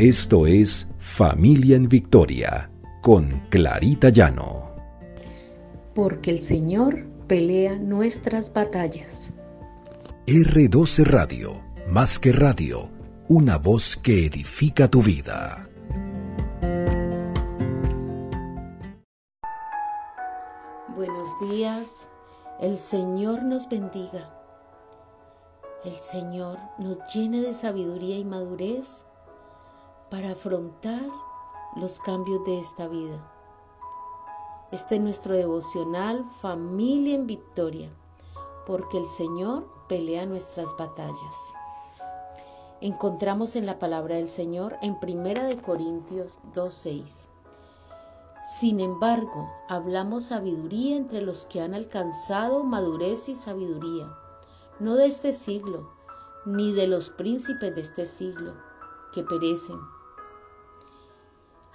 Esto es Familia en Victoria con Clarita Llano. Porque el Señor pelea nuestras batallas. R12 Radio, más que radio, una voz que edifica tu vida. Buenos días, el Señor nos bendiga. El Señor nos llene de sabiduría y madurez para afrontar los cambios de esta vida. Este es nuestro devocional Familia en Victoria, porque el Señor pelea nuestras batallas. Encontramos en la palabra del Señor en Primera de Corintios 2:6. Sin embargo, hablamos sabiduría entre los que han alcanzado madurez y sabiduría, no de este siglo, ni de los príncipes de este siglo, que perecen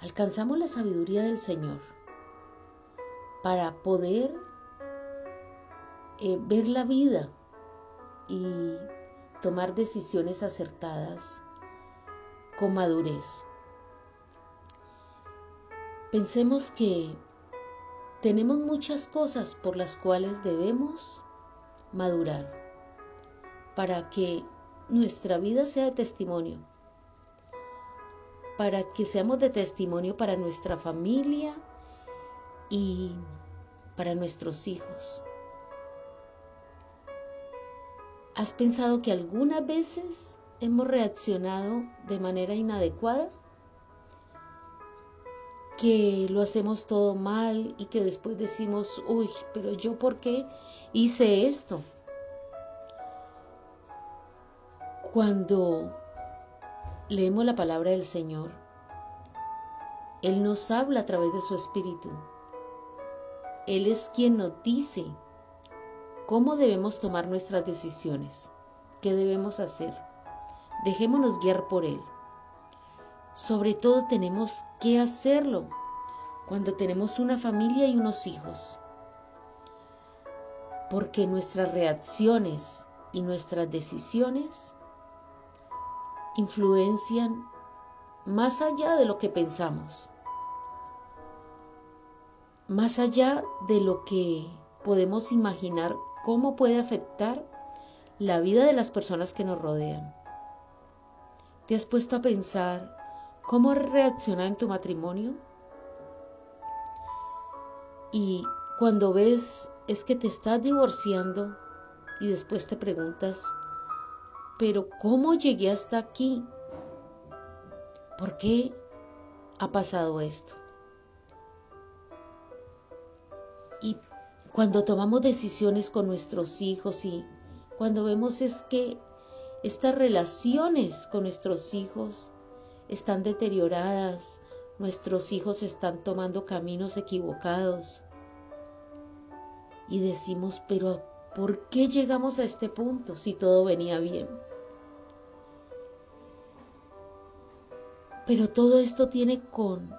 alcanzamos la sabiduría del Señor para poder eh, ver la vida y tomar decisiones acertadas con madurez. Pensemos que tenemos muchas cosas por las cuales debemos madurar para que nuestra vida sea testimonio para que seamos de testimonio para nuestra familia y para nuestros hijos. ¿Has pensado que algunas veces hemos reaccionado de manera inadecuada? Que lo hacemos todo mal y que después decimos, uy, pero yo por qué hice esto? Cuando leemos la palabra del Señor, Él nos habla a través de su Espíritu. Él es quien nos dice cómo debemos tomar nuestras decisiones, qué debemos hacer. Dejémonos guiar por Él. Sobre todo tenemos que hacerlo cuando tenemos una familia y unos hijos. Porque nuestras reacciones y nuestras decisiones influencian más allá de lo que pensamos, más allá de lo que podemos imaginar cómo puede afectar la vida de las personas que nos rodean. ¿Te has puesto a pensar cómo reacciona en tu matrimonio? Y cuando ves es que te estás divorciando y después te preguntas, pero ¿cómo llegué hasta aquí? ¿Por qué ha pasado esto? Y cuando tomamos decisiones con nuestros hijos y cuando vemos es que estas relaciones con nuestros hijos están deterioradas, nuestros hijos están tomando caminos equivocados. Y decimos, pero ¿por qué llegamos a este punto si todo venía bien? Pero todo esto tiene con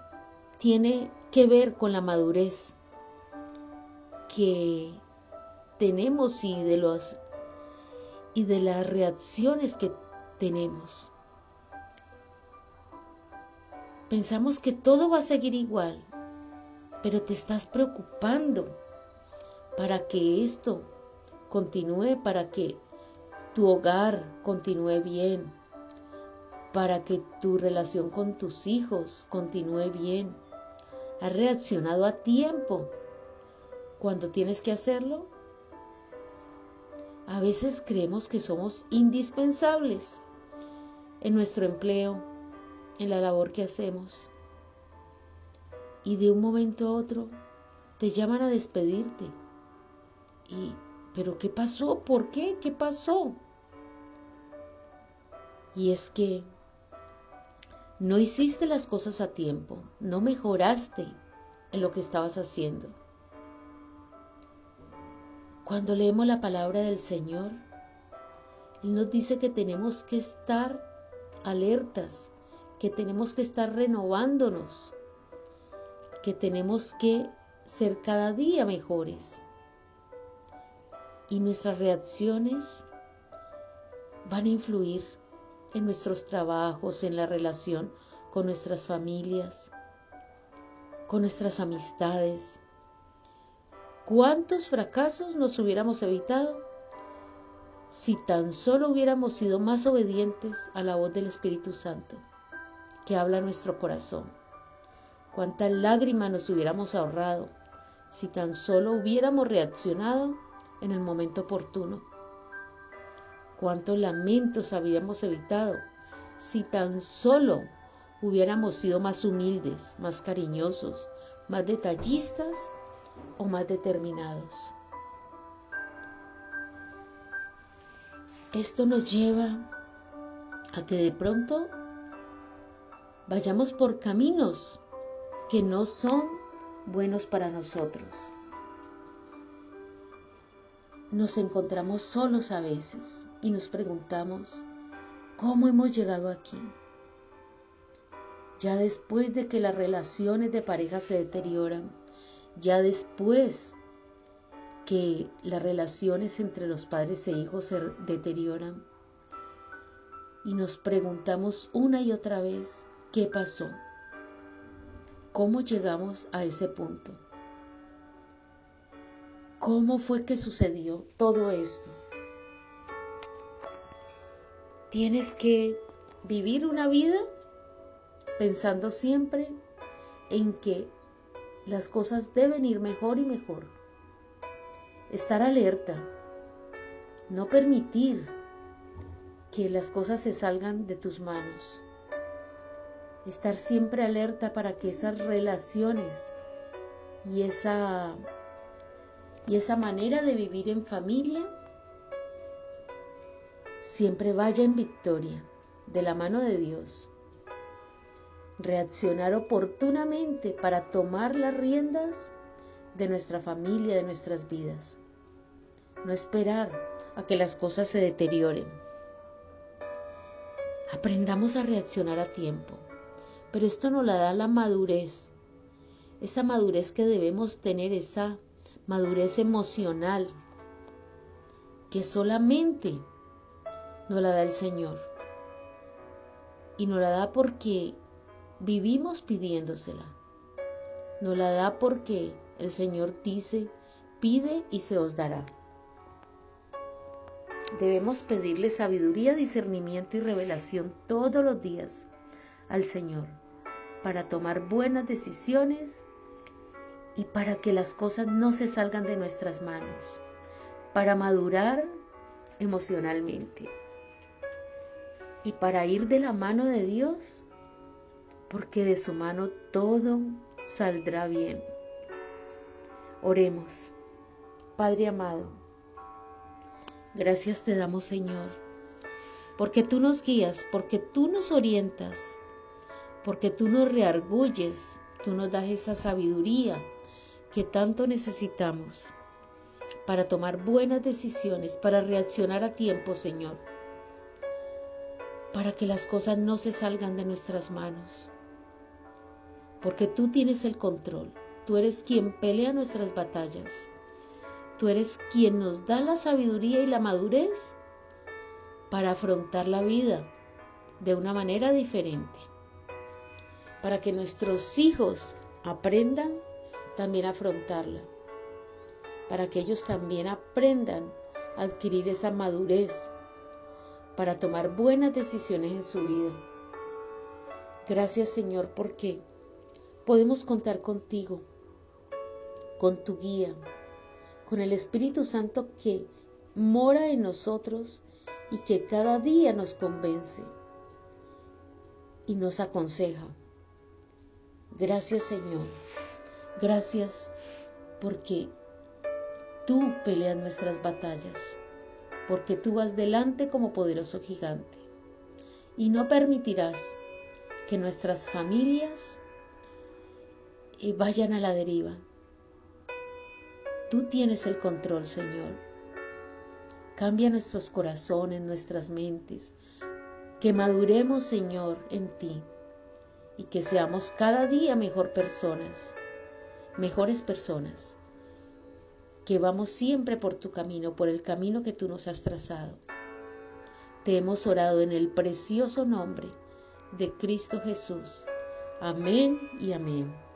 tiene que ver con la madurez que tenemos y de los y de las reacciones que tenemos. Pensamos que todo va a seguir igual, pero te estás preocupando para que esto continúe, para que tu hogar continúe bien, para que tu relación con tus hijos continúe bien. ¿Has reaccionado a tiempo cuando tienes que hacerlo? A veces creemos que somos indispensables en nuestro empleo, en la labor que hacemos. Y de un momento a otro te llaman a despedirte. Y, ¿pero qué pasó? ¿Por qué? ¿Qué pasó? Y es que no hiciste las cosas a tiempo, no mejoraste en lo que estabas haciendo. Cuando leemos la palabra del Señor, Él nos dice que tenemos que estar alertas, que tenemos que estar renovándonos, que tenemos que ser cada día mejores. Y nuestras reacciones van a influir en nuestros trabajos, en la relación con nuestras familias, con nuestras amistades. ¿Cuántos fracasos nos hubiéramos evitado si tan solo hubiéramos sido más obedientes a la voz del Espíritu Santo que habla nuestro corazón? ¿Cuántas lágrimas nos hubiéramos ahorrado si tan solo hubiéramos reaccionado en el momento oportuno? ¿Cuántos lamentos habríamos evitado si tan solo hubiéramos sido más humildes, más cariñosos, más detallistas o más determinados. Esto nos lleva a que de pronto vayamos por caminos que no son buenos para nosotros. Nos encontramos solos a veces y nos preguntamos, ¿cómo hemos llegado aquí? ya después de que las relaciones de pareja se deterioran, ya después que las relaciones entre los padres e hijos se deterioran, y nos preguntamos una y otra vez, ¿qué pasó? ¿Cómo llegamos a ese punto? ¿Cómo fue que sucedió todo esto? Tienes que vivir una vida pensando siempre en que las cosas deben ir mejor y mejor. Estar alerta, no permitir que las cosas se salgan de tus manos. Estar siempre alerta para que esas relaciones y esa y esa manera de vivir en familia siempre vaya en victoria de la mano de Dios reaccionar oportunamente para tomar las riendas de nuestra familia, de nuestras vidas. No esperar a que las cosas se deterioren. Aprendamos a reaccionar a tiempo, pero esto nos la da la madurez, esa madurez que debemos tener, esa madurez emocional que solamente nos la da el Señor. Y nos la da porque vivimos pidiéndosela. Nos la da porque el Señor dice, pide y se os dará. Debemos pedirle sabiduría, discernimiento y revelación todos los días al Señor para tomar buenas decisiones y para que las cosas no se salgan de nuestras manos, para madurar emocionalmente y para ir de la mano de Dios porque de su mano todo saldrá bien. Oremos. Padre amado, gracias te damos Señor, porque tú nos guías, porque tú nos orientas, porque tú nos reargulles, tú nos das esa sabiduría que tanto necesitamos para tomar buenas decisiones, para reaccionar a tiempo, Señor, para que las cosas no se salgan de nuestras manos porque tú tienes el control. Tú eres quien pelea nuestras batallas. Tú eres quien nos da la sabiduría y la madurez para afrontar la vida de una manera diferente. Para que nuestros hijos aprendan también afrontarla. Para que ellos también aprendan a adquirir esa madurez para tomar buenas decisiones en su vida. Gracias Señor porque podemos contar contigo, con tu guía, con el Espíritu Santo que mora en nosotros y que cada día nos convence y nos aconseja. Gracias Señor, gracias porque tú peleas nuestras batallas, porque tú vas delante como poderoso gigante y no permitirás que nuestras familias y vayan a la deriva. Tú tienes el control, Señor. Cambia nuestros corazones, nuestras mentes, que maduremos, Señor, en ti y que seamos cada día mejor personas, mejores personas, que vamos siempre por tu camino, por el camino que tú nos has trazado. Te hemos orado en el precioso nombre de Cristo Jesús. Amén y amén.